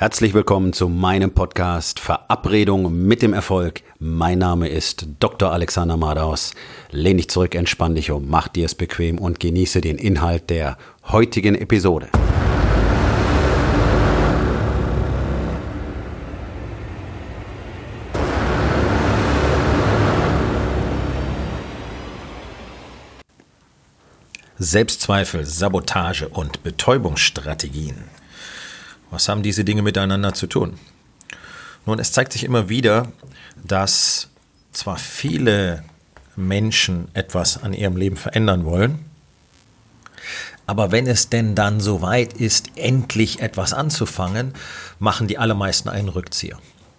Herzlich willkommen zu meinem Podcast Verabredung mit dem Erfolg. Mein Name ist Dr. Alexander Madaus. Lehn dich zurück, entspann dich um, mach dir es bequem und genieße den Inhalt der heutigen Episode. Selbstzweifel, Sabotage und Betäubungsstrategien. Was haben diese Dinge miteinander zu tun? Nun, es zeigt sich immer wieder, dass zwar viele Menschen etwas an ihrem Leben verändern wollen, aber wenn es denn dann so weit ist, endlich etwas anzufangen, machen die allermeisten einen Rückzieher.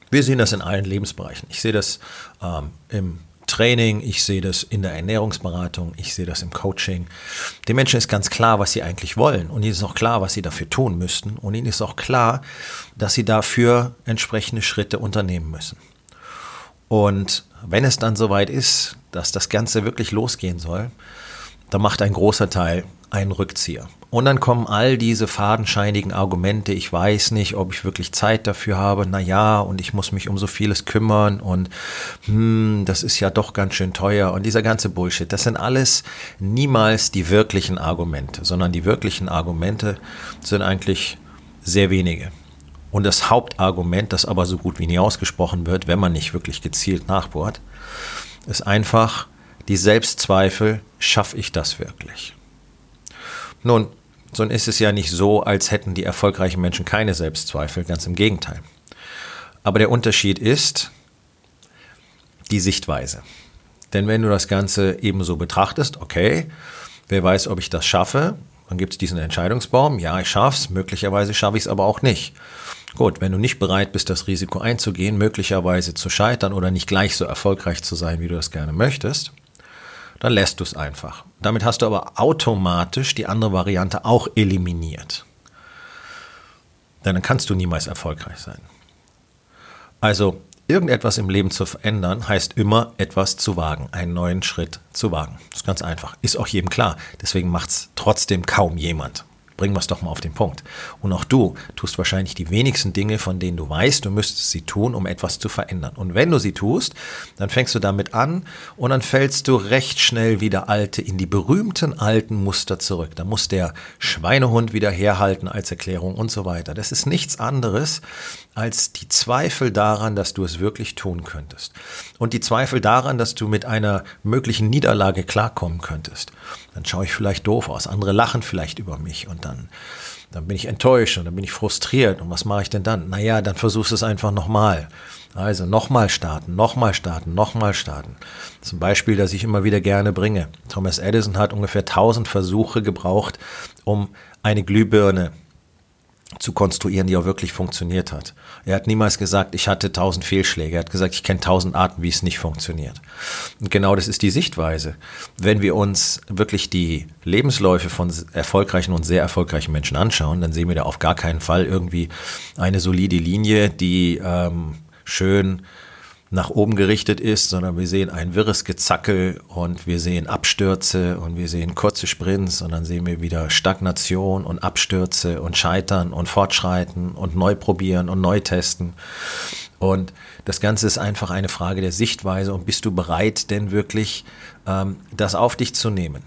Wir sehen das in allen Lebensbereichen. Ich sehe das ähm, im Training, ich sehe das in der Ernährungsberatung, ich sehe das im Coaching. Den Menschen ist ganz klar, was sie eigentlich wollen und ihnen ist auch klar, was sie dafür tun müssten und ihnen ist auch klar, dass sie dafür entsprechende Schritte unternehmen müssen. Und wenn es dann soweit ist, dass das Ganze wirklich losgehen soll, dann macht ein großer Teil einen Rückzieher. Und dann kommen all diese fadenscheinigen Argumente, ich weiß nicht, ob ich wirklich Zeit dafür habe, na ja, und ich muss mich um so vieles kümmern und hm, das ist ja doch ganz schön teuer und dieser ganze Bullshit, das sind alles niemals die wirklichen Argumente, sondern die wirklichen Argumente sind eigentlich sehr wenige. Und das Hauptargument, das aber so gut wie nie ausgesprochen wird, wenn man nicht wirklich gezielt nachbohrt, ist einfach die Selbstzweifel, schaffe ich das wirklich? Nun, so ist es ja nicht so, als hätten die erfolgreichen Menschen keine Selbstzweifel, ganz im Gegenteil. Aber der Unterschied ist die Sichtweise. Denn wenn du das Ganze ebenso betrachtest, okay, wer weiß, ob ich das schaffe, dann gibt es diesen Entscheidungsbaum, ja, ich schaff's, möglicherweise schaffe ich es aber auch nicht. Gut, wenn du nicht bereit bist, das Risiko einzugehen, möglicherweise zu scheitern oder nicht gleich so erfolgreich zu sein, wie du das gerne möchtest, dann lässt du es einfach. Damit hast du aber automatisch die andere Variante auch eliminiert. Denn dann kannst du niemals erfolgreich sein. Also irgendetwas im Leben zu verändern, heißt immer etwas zu wagen, einen neuen Schritt zu wagen. Das ist ganz einfach. Ist auch jedem klar. Deswegen macht es trotzdem kaum jemand. Bringen wir es doch mal auf den Punkt. Und auch du tust wahrscheinlich die wenigsten Dinge, von denen du weißt, du müsstest sie tun, um etwas zu verändern. Und wenn du sie tust, dann fängst du damit an und dann fällst du recht schnell wieder alte, in die berühmten alten Muster zurück. Da muss der Schweinehund wieder herhalten als Erklärung und so weiter. Das ist nichts anderes als die Zweifel daran, dass du es wirklich tun könntest. Und die Zweifel daran, dass du mit einer möglichen Niederlage klarkommen könntest. Dann schaue ich vielleicht doof aus, andere lachen vielleicht über mich und dann, dann bin ich enttäuscht und dann bin ich frustriert. Und was mache ich denn dann? Naja, dann versuchst du es einfach nochmal. Also nochmal starten, nochmal starten, nochmal starten. Ein Beispiel, das ich immer wieder gerne bringe. Thomas Edison hat ungefähr 1000 Versuche gebraucht, um eine Glühbirne zu konstruieren, die auch wirklich funktioniert hat. Er hat niemals gesagt, ich hatte tausend Fehlschläge. Er hat gesagt, ich kenne tausend Arten, wie es nicht funktioniert. Und genau das ist die Sichtweise. Wenn wir uns wirklich die Lebensläufe von erfolgreichen und sehr erfolgreichen Menschen anschauen, dann sehen wir da auf gar keinen Fall irgendwie eine solide Linie, die ähm, schön nach oben gerichtet ist, sondern wir sehen ein wirres Gezackel und wir sehen Abstürze und wir sehen kurze Sprints und dann sehen wir wieder Stagnation und Abstürze und Scheitern und Fortschreiten und neu probieren und neu testen. Und das Ganze ist einfach eine Frage der Sichtweise und bist du bereit, denn wirklich ähm, das auf dich zu nehmen?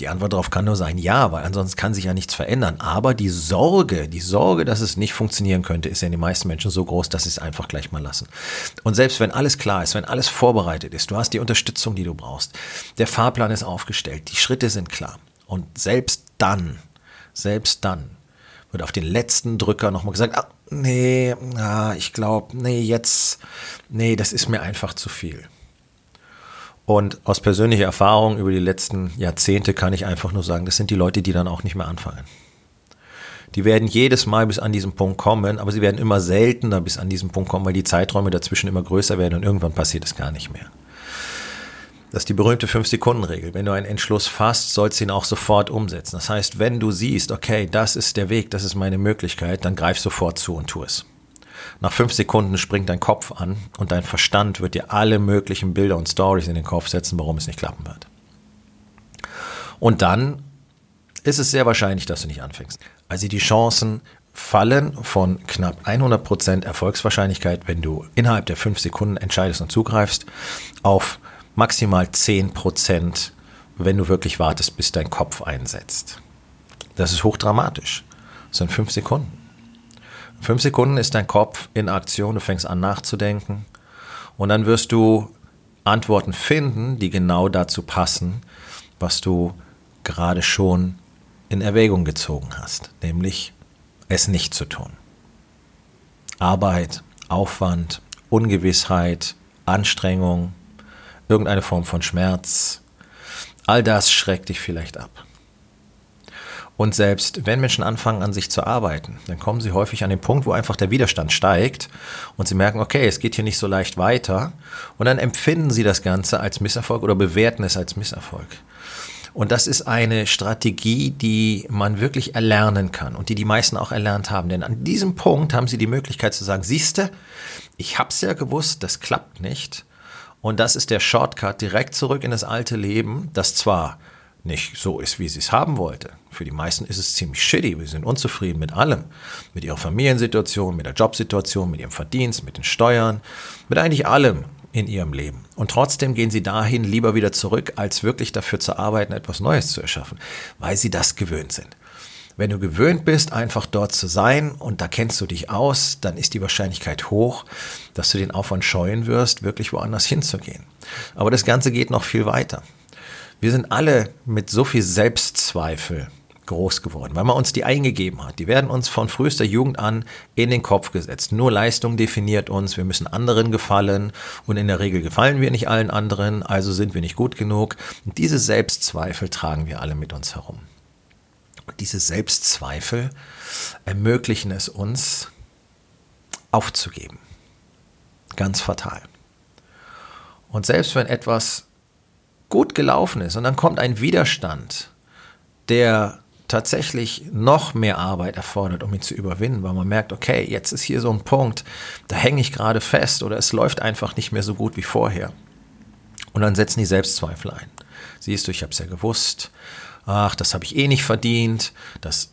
Die Antwort darauf kann nur sein ja, weil ansonsten kann sich ja nichts verändern. Aber die Sorge, die Sorge, dass es nicht funktionieren könnte, ist ja in den meisten Menschen so groß, dass sie es einfach gleich mal lassen. Und selbst wenn alles klar ist, wenn alles vorbereitet ist, du hast die Unterstützung, die du brauchst, der Fahrplan ist aufgestellt, die Schritte sind klar. Und selbst dann, selbst dann wird auf den letzten Drücker nochmal gesagt, ah, nee, ah, ich glaube, nee, jetzt, nee, das ist mir einfach zu viel. Und aus persönlicher Erfahrung über die letzten Jahrzehnte kann ich einfach nur sagen, das sind die Leute, die dann auch nicht mehr anfangen. Die werden jedes Mal bis an diesen Punkt kommen, aber sie werden immer seltener bis an diesen Punkt kommen, weil die Zeiträume dazwischen immer größer werden und irgendwann passiert es gar nicht mehr. Das ist die berühmte 5-Sekunden-Regel. Wenn du einen Entschluss fasst, sollst du ihn auch sofort umsetzen. Das heißt, wenn du siehst, okay, das ist der Weg, das ist meine Möglichkeit, dann greif sofort zu und tu es. Nach fünf Sekunden springt dein Kopf an und dein Verstand wird dir alle möglichen Bilder und Stories in den Kopf setzen, warum es nicht klappen wird. Und dann ist es sehr wahrscheinlich, dass du nicht anfängst. Also die Chancen fallen von knapp 100% Erfolgswahrscheinlichkeit, wenn du innerhalb der 5 Sekunden entscheidest und zugreifst, auf maximal 10%, wenn du wirklich wartest, bis dein Kopf einsetzt. Das ist hochdramatisch. Das sind 5 Sekunden. 5 Sekunden ist dein Kopf in Aktion, du fängst an nachzudenken und dann wirst du Antworten finden, die genau dazu passen, was du gerade schon in Erwägung gezogen hast, nämlich es nicht zu tun. Arbeit, Aufwand, Ungewissheit, Anstrengung, irgendeine Form von Schmerz, all das schreckt dich vielleicht ab. Und selbst wenn Menschen anfangen an sich zu arbeiten, dann kommen sie häufig an den Punkt, wo einfach der Widerstand steigt und sie merken, okay, es geht hier nicht so leicht weiter und dann empfinden sie das Ganze als Misserfolg oder bewerten es als Misserfolg. Und das ist eine Strategie, die man wirklich erlernen kann und die die meisten auch erlernt haben. Denn an diesem Punkt haben sie die Möglichkeit zu sagen, siehste, ich hab's ja gewusst, das klappt nicht. Und das ist der Shortcut direkt zurück in das alte Leben, das zwar nicht so ist, wie sie es haben wollte. Für die meisten ist es ziemlich shitty. Wir sind unzufrieden mit allem. Mit ihrer Familiensituation, mit der Jobsituation, mit ihrem Verdienst, mit den Steuern, mit eigentlich allem in ihrem Leben. Und trotzdem gehen sie dahin lieber wieder zurück, als wirklich dafür zu arbeiten, etwas Neues zu erschaffen, weil sie das gewöhnt sind. Wenn du gewöhnt bist, einfach dort zu sein und da kennst du dich aus, dann ist die Wahrscheinlichkeit hoch, dass du den Aufwand scheuen wirst, wirklich woanders hinzugehen. Aber das Ganze geht noch viel weiter. Wir sind alle mit so viel Selbstzweifel groß geworden, weil man uns die eingegeben hat. Die werden uns von frühester Jugend an in den Kopf gesetzt. Nur Leistung definiert uns, wir müssen anderen gefallen und in der Regel gefallen wir nicht allen anderen, also sind wir nicht gut genug. Und diese Selbstzweifel tragen wir alle mit uns herum. Und diese Selbstzweifel ermöglichen es uns aufzugeben. Ganz fatal. Und selbst wenn etwas gut gelaufen ist und dann kommt ein Widerstand, der tatsächlich noch mehr Arbeit erfordert, um ihn zu überwinden, weil man merkt, okay, jetzt ist hier so ein Punkt, da hänge ich gerade fest oder es läuft einfach nicht mehr so gut wie vorher. Und dann setzen die Selbstzweifel ein. Siehst du, ich habe es ja gewusst. Ach, das habe ich eh nicht verdient. Das,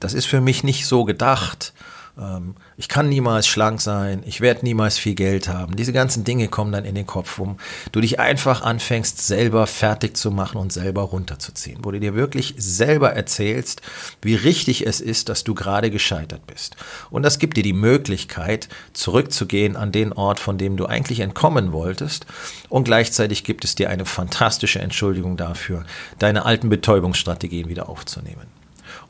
das ist für mich nicht so gedacht. Ähm, ich kann niemals schlank sein, ich werde niemals viel Geld haben. Diese ganzen Dinge kommen dann in den Kopf, wo du dich einfach anfängst, selber fertig zu machen und selber runterzuziehen, wo du dir wirklich selber erzählst, wie richtig es ist, dass du gerade gescheitert bist. Und das gibt dir die Möglichkeit, zurückzugehen an den Ort, von dem du eigentlich entkommen wolltest. Und gleichzeitig gibt es dir eine fantastische Entschuldigung dafür, deine alten Betäubungsstrategien wieder aufzunehmen.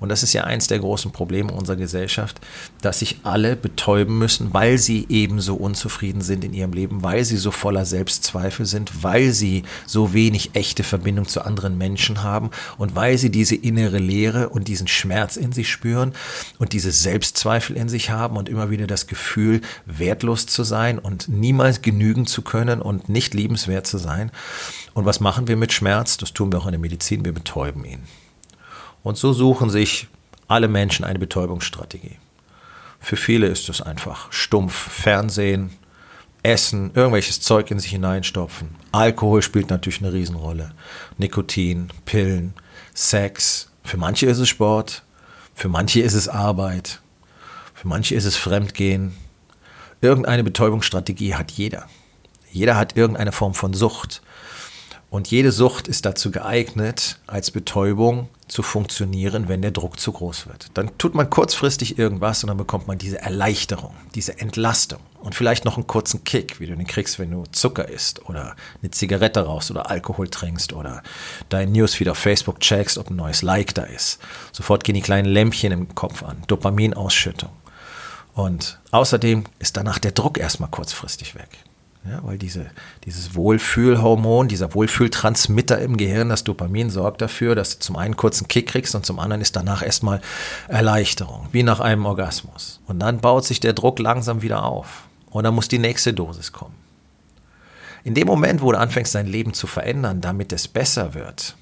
Und das ist ja eins der großen Probleme unserer Gesellschaft, dass sich alle betäuben müssen, weil sie eben so unzufrieden sind in ihrem Leben, weil sie so voller Selbstzweifel sind, weil sie so wenig echte Verbindung zu anderen Menschen haben und weil sie diese innere Leere und diesen Schmerz in sich spüren und diese Selbstzweifel in sich haben und immer wieder das Gefühl, wertlos zu sein und niemals genügen zu können und nicht liebenswert zu sein. Und was machen wir mit Schmerz? Das tun wir auch in der Medizin, wir betäuben ihn. Und so suchen sich alle Menschen eine Betäubungsstrategie. Für viele ist es einfach stumpf Fernsehen, Essen, irgendwelches Zeug in sich hineinstopfen. Alkohol spielt natürlich eine Riesenrolle. Nikotin, Pillen, Sex. Für manche ist es Sport, für manche ist es Arbeit, für manche ist es Fremdgehen. Irgendeine Betäubungsstrategie hat jeder. Jeder hat irgendeine Form von Sucht. Und jede Sucht ist dazu geeignet, als Betäubung zu funktionieren, wenn der Druck zu groß wird. Dann tut man kurzfristig irgendwas und dann bekommt man diese Erleichterung, diese Entlastung und vielleicht noch einen kurzen Kick, wie du den kriegst, wenn du Zucker isst oder eine Zigarette rauchst oder Alkohol trinkst oder dein Newsfeed auf Facebook checkst, ob ein neues Like da ist. Sofort gehen die kleinen Lämpchen im Kopf an, Dopaminausschüttung. Und außerdem ist danach der Druck erstmal kurzfristig weg. Ja, weil diese, dieses Wohlfühlhormon, dieser Wohlfühltransmitter im Gehirn, das Dopamin, sorgt dafür, dass du zum einen kurzen Kick kriegst und zum anderen ist danach erstmal Erleichterung, wie nach einem Orgasmus. Und dann baut sich der Druck langsam wieder auf. Und dann muss die nächste Dosis kommen. In dem Moment, wo du anfängst, dein Leben zu verändern, damit es besser wird,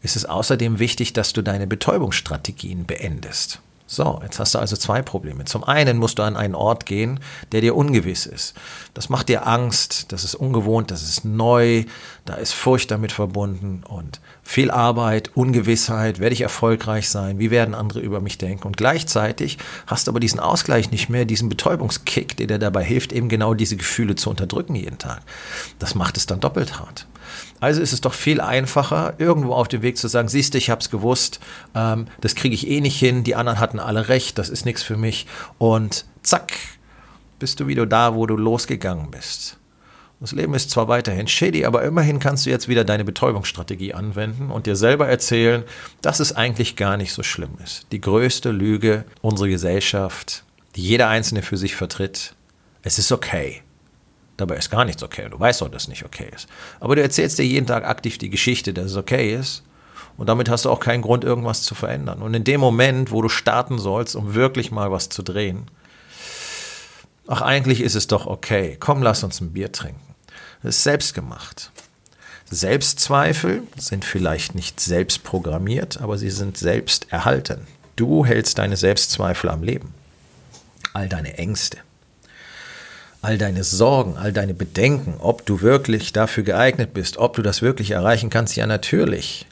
ist es außerdem wichtig, dass du deine Betäubungsstrategien beendest. So, jetzt hast du also zwei Probleme. Zum einen musst du an einen Ort gehen, der dir ungewiss ist. Das macht dir Angst, das ist ungewohnt, das ist neu, da ist Furcht damit verbunden. Und Viel Arbeit, Ungewissheit, werde ich erfolgreich sein, wie werden andere über mich denken. Und gleichzeitig hast du aber diesen Ausgleich nicht mehr, diesen Betäubungskick, der dir dabei hilft, eben genau diese Gefühle zu unterdrücken jeden Tag. Das macht es dann doppelt hart. Also ist es doch viel einfacher, irgendwo auf dem Weg zu sagen, siehst du, ich hab's gewusst, ähm, das kriege ich eh nicht hin, die anderen hatten alle recht, das ist nichts für mich. Und zack, bist du wieder da, wo du losgegangen bist. Das Leben ist zwar weiterhin shady, aber immerhin kannst du jetzt wieder deine Betäubungsstrategie anwenden und dir selber erzählen, dass es eigentlich gar nicht so schlimm ist. Die größte Lüge unserer Gesellschaft, die jeder Einzelne für sich vertritt, es ist okay. Dabei ist gar nichts okay und du weißt auch, dass es nicht okay ist. Aber du erzählst dir jeden Tag aktiv die Geschichte, dass es okay ist und damit hast du auch keinen Grund, irgendwas zu verändern. Und in dem Moment, wo du starten sollst, um wirklich mal was zu drehen, ach eigentlich ist es doch okay, komm, lass uns ein Bier trinken. Das ist selbst gemacht. Selbstzweifel sind vielleicht nicht selbst programmiert, aber sie sind selbst erhalten. Du hältst deine Selbstzweifel am Leben. All deine Ängste, all deine Sorgen, all deine Bedenken, ob du wirklich dafür geeignet bist, ob du das wirklich erreichen kannst, ja natürlich.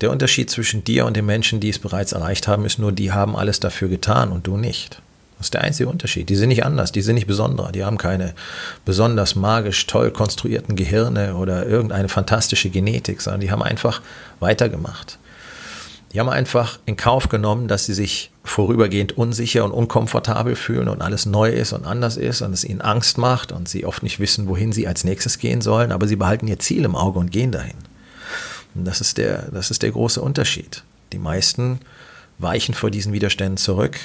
Der Unterschied zwischen dir und den Menschen, die es bereits erreicht haben, ist nur, die haben alles dafür getan und du nicht. Das ist der einzige Unterschied. Die sind nicht anders, die sind nicht besonderer, die haben keine besonders magisch toll konstruierten Gehirne oder irgendeine fantastische Genetik, sondern die haben einfach weitergemacht. Die haben einfach in Kauf genommen, dass sie sich vorübergehend unsicher und unkomfortabel fühlen und alles neu ist und anders ist und es ihnen Angst macht und sie oft nicht wissen, wohin sie als nächstes gehen sollen, aber sie behalten ihr Ziel im Auge und gehen dahin. Und das ist der, das ist der große Unterschied. Die meisten weichen vor diesen Widerständen zurück,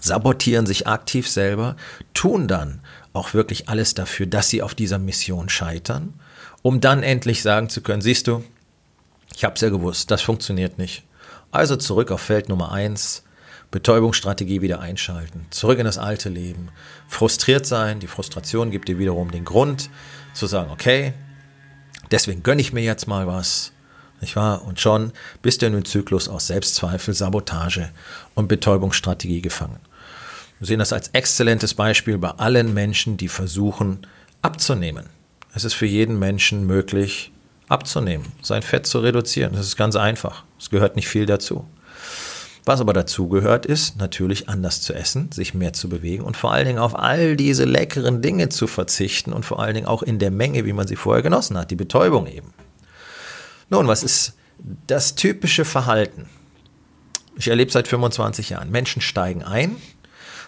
sabotieren sich aktiv selber, tun dann auch wirklich alles dafür, dass sie auf dieser Mission scheitern, um dann endlich sagen zu können, siehst du, ich habe es ja gewusst, das funktioniert nicht. Also zurück auf Feld Nummer eins, Betäubungsstrategie wieder einschalten, zurück in das alte Leben, frustriert sein, die Frustration gibt dir wiederum den Grund zu sagen, okay, deswegen gönne ich mir jetzt mal was, nicht wahr? Und schon bist du in einem Zyklus aus Selbstzweifel, Sabotage und Betäubungsstrategie gefangen. Wir sehen das als exzellentes Beispiel bei allen Menschen, die versuchen abzunehmen. Es ist für jeden Menschen möglich, abzunehmen, sein Fett zu reduzieren. Das ist ganz einfach. Es gehört nicht viel dazu. Was aber dazu gehört, ist natürlich anders zu essen, sich mehr zu bewegen und vor allen Dingen auf all diese leckeren Dinge zu verzichten und vor allen Dingen auch in der Menge, wie man sie vorher genossen hat, die Betäubung eben. Nun, was ist das typische Verhalten? Ich erlebe seit 25 Jahren. Menschen steigen ein,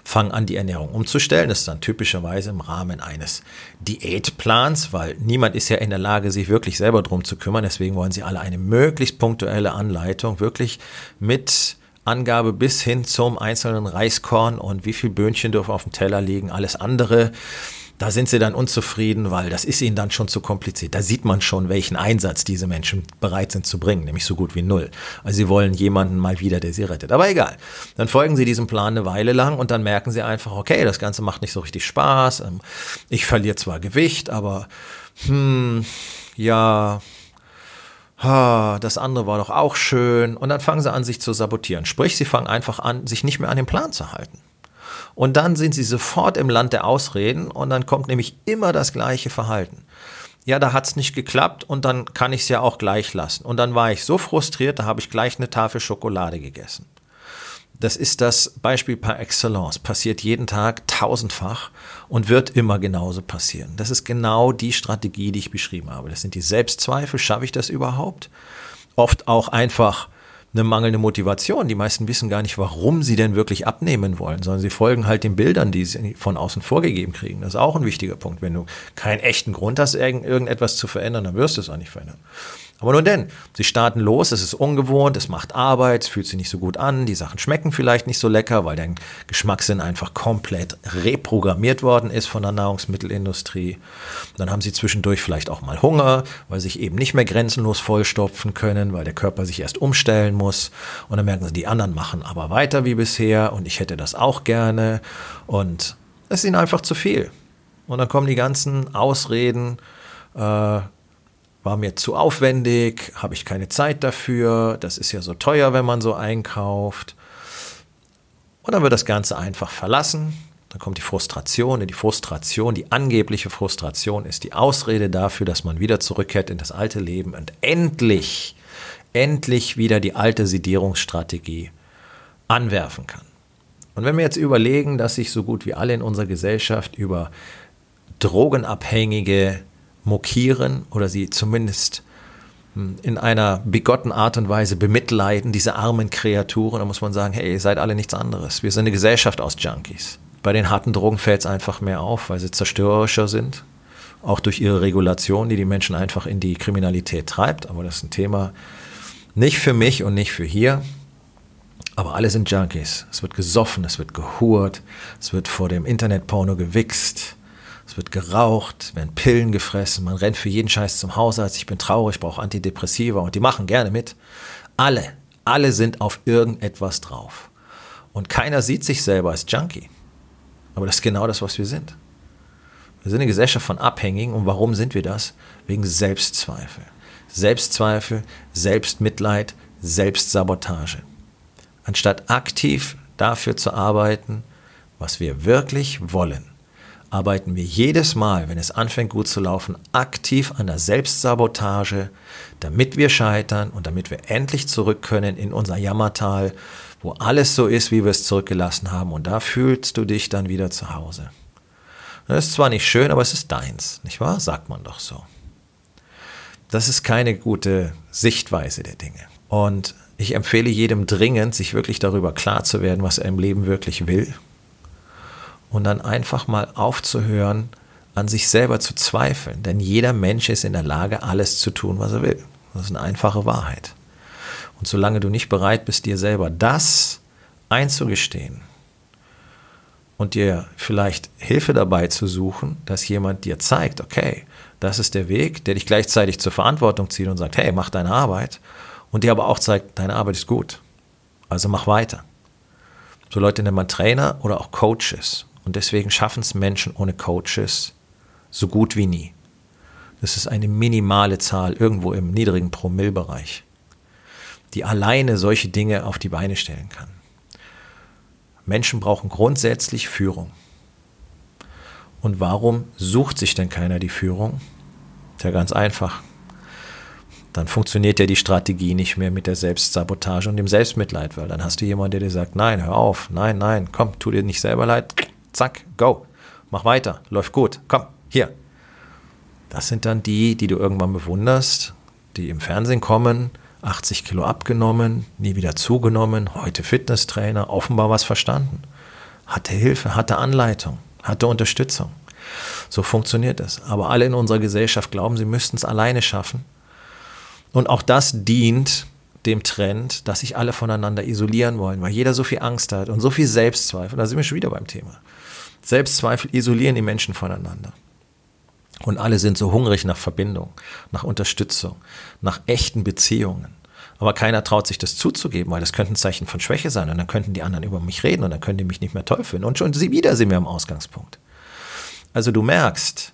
fangen an, die Ernährung umzustellen. Das ist dann typischerweise im Rahmen eines Diätplans, weil niemand ist ja in der Lage, sich wirklich selber drum zu kümmern. Deswegen wollen sie alle eine möglichst punktuelle Anleitung, wirklich mit Angabe bis hin zum einzelnen Reiskorn und wie viel Böhnchen dürfen auf dem Teller liegen. Alles andere da sind sie dann unzufrieden, weil das ist ihnen dann schon zu kompliziert. Da sieht man schon, welchen Einsatz diese Menschen bereit sind zu bringen, nämlich so gut wie null. Also sie wollen jemanden mal wieder, der sie rettet. Aber egal. Dann folgen sie diesem Plan eine Weile lang und dann merken sie einfach, okay, das Ganze macht nicht so richtig Spaß. Ähm, ich verliere zwar Gewicht, aber hm, ja, das andere war doch auch schön. Und dann fangen sie an, sich zu sabotieren. Sprich, sie fangen einfach an, sich nicht mehr an den Plan zu halten. Und dann sind sie sofort im Land der Ausreden und dann kommt nämlich immer das gleiche Verhalten. Ja, da hat's nicht geklappt und dann kann ich es ja auch gleich lassen. Und dann war ich so frustriert, da habe ich gleich eine Tafel Schokolade gegessen. Das ist das Beispiel par excellence. Passiert jeden Tag tausendfach und wird immer genauso passieren. Das ist genau die Strategie, die ich beschrieben habe. Das sind die Selbstzweifel. Schaffe ich das überhaupt? Oft auch einfach eine mangelnde Motivation. Die meisten wissen gar nicht, warum sie denn wirklich abnehmen wollen, sondern sie folgen halt den Bildern, die sie von außen vorgegeben kriegen. Das ist auch ein wichtiger Punkt. Wenn du keinen echten Grund hast, irgendetwas zu verändern, dann wirst du es auch nicht verändern. Aber nun denn, sie starten los, es ist ungewohnt, es macht Arbeit, es fühlt sich nicht so gut an, die Sachen schmecken vielleicht nicht so lecker, weil dein Geschmackssinn einfach komplett reprogrammiert worden ist von der Nahrungsmittelindustrie. Dann haben sie zwischendurch vielleicht auch mal Hunger, weil sie sich eben nicht mehr grenzenlos vollstopfen können, weil der Körper sich erst umstellen muss. Und dann merken sie, die anderen machen aber weiter wie bisher und ich hätte das auch gerne. Und es ist ihnen einfach zu viel. Und dann kommen die ganzen Ausreden, äh, war mir zu aufwendig, habe ich keine Zeit dafür, das ist ja so teuer, wenn man so einkauft. Und dann wird das Ganze einfach verlassen. Dann kommt die Frustration. Und die Frustration, die angebliche Frustration, ist die Ausrede dafür, dass man wieder zurückkehrt in das alte Leben und endlich endlich wieder die alte Sedierungsstrategie anwerfen kann. Und wenn wir jetzt überlegen, dass sich so gut wie alle in unserer Gesellschaft über Drogenabhängige mokieren oder sie zumindest hm, in einer bigotten Art und Weise bemitleiden, diese armen Kreaturen, dann muss man sagen, hey, ihr seid alle nichts anderes. Wir sind eine Gesellschaft aus Junkies. Bei den harten Drogen fällt es einfach mehr auf, weil sie zerstörerischer sind, auch durch ihre Regulation, die die Menschen einfach in die Kriminalität treibt. Aber das ist ein Thema nicht für mich und nicht für hier. Aber alle sind Junkies. Es wird gesoffen, es wird gehurt, es wird vor dem Internetporno gewichst, es wird geraucht, werden Pillen gefressen, man rennt für jeden Scheiß zum Hausarzt, ich bin traurig, brauche Antidepressiva und die machen gerne mit. Alle, alle sind auf irgendetwas drauf. Und keiner sieht sich selber als Junkie. Aber das ist genau das, was wir sind. Wir sind eine Gesellschaft von Abhängigen. Und warum sind wir das? Wegen Selbstzweifel. Selbstzweifel, Selbstmitleid, Selbstsabotage. Anstatt aktiv dafür zu arbeiten, was wir wirklich wollen, arbeiten wir jedes Mal, wenn es anfängt gut zu laufen, aktiv an der Selbstsabotage, damit wir scheitern und damit wir endlich zurück können in unser Jammertal, wo alles so ist, wie wir es zurückgelassen haben. Und da fühlst du dich dann wieder zu Hause. Das ist zwar nicht schön, aber es ist deins, nicht wahr? Sagt man doch so. Das ist keine gute Sichtweise der Dinge. Und ich empfehle jedem dringend, sich wirklich darüber klar zu werden, was er im Leben wirklich will. Und dann einfach mal aufzuhören, an sich selber zu zweifeln. Denn jeder Mensch ist in der Lage, alles zu tun, was er will. Das ist eine einfache Wahrheit. Und solange du nicht bereit bist, dir selber das einzugestehen und dir vielleicht Hilfe dabei zu suchen, dass jemand dir zeigt, okay, das ist der Weg, der dich gleichzeitig zur Verantwortung zieht und sagt, hey, mach deine Arbeit und dir aber auch zeigt, deine Arbeit ist gut. Also mach weiter. So Leute nennt man Trainer oder auch Coaches. Und deswegen schaffen es Menschen ohne Coaches so gut wie nie. Das ist eine minimale Zahl irgendwo im niedrigen Promillbereich, die alleine solche Dinge auf die Beine stellen kann. Menschen brauchen grundsätzlich Führung. Und warum sucht sich denn keiner die Führung? Ist ja ganz einfach dann funktioniert ja die Strategie nicht mehr mit der Selbstsabotage und dem Selbstmitleid, weil dann hast du jemanden, der dir sagt, nein, hör auf, nein, nein, komm, tu dir nicht selber leid, zack, go, mach weiter, läuft gut, komm, hier. Das sind dann die, die du irgendwann bewunderst, die im Fernsehen kommen, 80 Kilo abgenommen, nie wieder zugenommen, heute Fitnesstrainer, offenbar was verstanden. Hatte Hilfe, hatte Anleitung, hatte Unterstützung. So funktioniert es. Aber alle in unserer Gesellschaft glauben, sie müssten es alleine schaffen und auch das dient dem Trend, dass sich alle voneinander isolieren wollen, weil jeder so viel Angst hat und so viel Selbstzweifel. Da sind wir schon wieder beim Thema. Selbstzweifel isolieren die Menschen voneinander. Und alle sind so hungrig nach Verbindung, nach Unterstützung, nach echten Beziehungen. Aber keiner traut sich das zuzugeben, weil das könnte ein Zeichen von Schwäche sein. Und dann könnten die anderen über mich reden und dann können die mich nicht mehr toll finden. Und schon wieder sind wir am Ausgangspunkt. Also du merkst,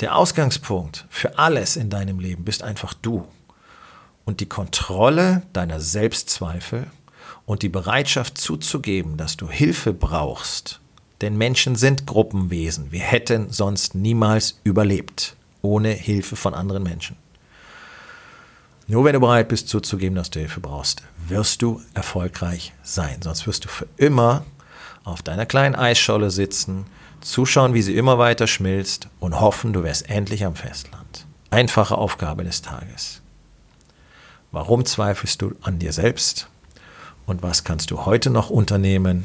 der Ausgangspunkt für alles in deinem Leben bist einfach du. Und die Kontrolle deiner Selbstzweifel und die Bereitschaft zuzugeben, dass du Hilfe brauchst. Denn Menschen sind Gruppenwesen. Wir hätten sonst niemals überlebt ohne Hilfe von anderen Menschen. Nur wenn du bereit bist zuzugeben, dass du Hilfe brauchst, wirst du erfolgreich sein. Sonst wirst du für immer auf deiner kleinen Eisscholle sitzen zuschauen, wie sie immer weiter schmilzt und hoffen, du wärst endlich am Festland. Einfache Aufgabe des Tages. Warum zweifelst du an dir selbst? Und was kannst du heute noch unternehmen,